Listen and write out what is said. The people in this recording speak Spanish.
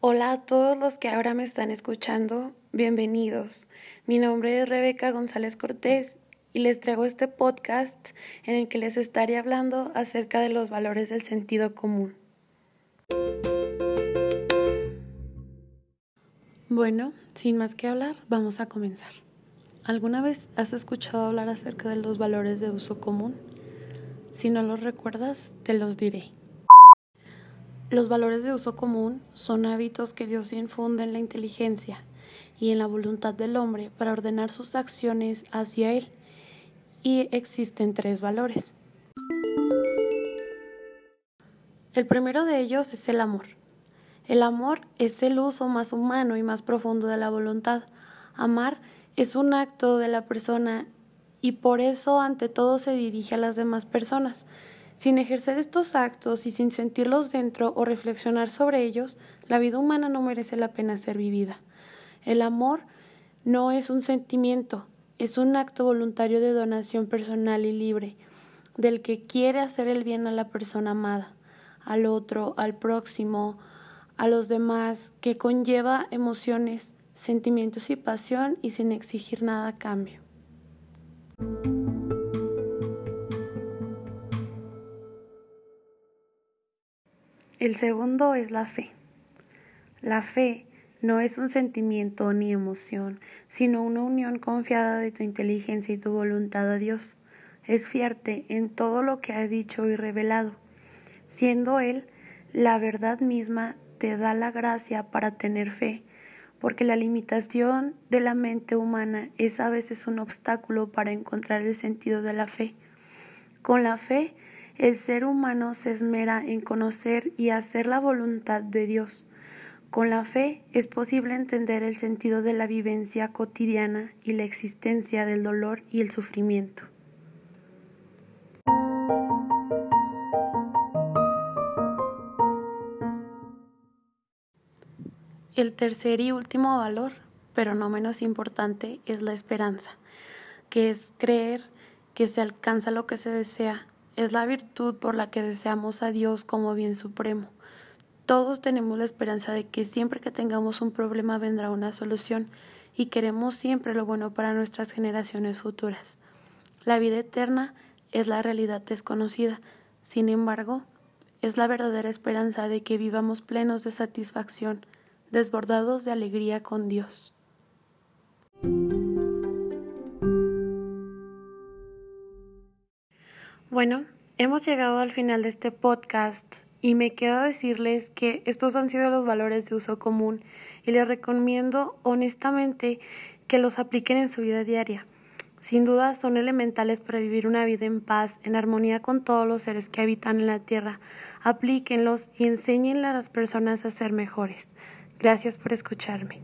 Hola a todos los que ahora me están escuchando, bienvenidos. Mi nombre es Rebeca González Cortés y les traigo este podcast en el que les estaré hablando acerca de los valores del sentido común. Bueno, sin más que hablar, vamos a comenzar. ¿Alguna vez has escuchado hablar acerca de los valores de uso común? Si no los recuerdas, te los diré. Los valores de uso común son hábitos que Dios infunde en la inteligencia y en la voluntad del hombre para ordenar sus acciones hacia Él. Y existen tres valores. El primero de ellos es el amor. El amor es el uso más humano y más profundo de la voluntad. Amar es un acto de la persona y por eso ante todo se dirige a las demás personas. Sin ejercer estos actos y sin sentirlos dentro o reflexionar sobre ellos, la vida humana no merece la pena ser vivida. El amor no es un sentimiento, es un acto voluntario de donación personal y libre, del que quiere hacer el bien a la persona amada, al otro, al próximo, a los demás, que conlleva emociones, sentimientos y pasión y sin exigir nada a cambio. El segundo es la fe. La fe no es un sentimiento ni emoción, sino una unión confiada de tu inteligencia y tu voluntad a Dios. Es fiarte en todo lo que ha dicho y revelado. Siendo Él la verdad misma, te da la gracia para tener fe, porque la limitación de la mente humana es a veces un obstáculo para encontrar el sentido de la fe. Con la fe, el ser humano se esmera en conocer y hacer la voluntad de Dios. Con la fe es posible entender el sentido de la vivencia cotidiana y la existencia del dolor y el sufrimiento. El tercer y último valor, pero no menos importante, es la esperanza, que es creer que se alcanza lo que se desea es la virtud por la que deseamos a Dios como bien supremo. Todos tenemos la esperanza de que siempre que tengamos un problema vendrá una solución y queremos siempre lo bueno para nuestras generaciones futuras. La vida eterna es la realidad desconocida, sin embargo, es la verdadera esperanza de que vivamos plenos de satisfacción, desbordados de alegría con Dios. Bueno, hemos llegado al final de este podcast y me queda decirles que estos han sido los valores de uso común y les recomiendo honestamente que los apliquen en su vida diaria. Sin duda son elementales para vivir una vida en paz, en armonía con todos los seres que habitan en la tierra. Aplíquenlos y enséñenle a las personas a ser mejores. Gracias por escucharme.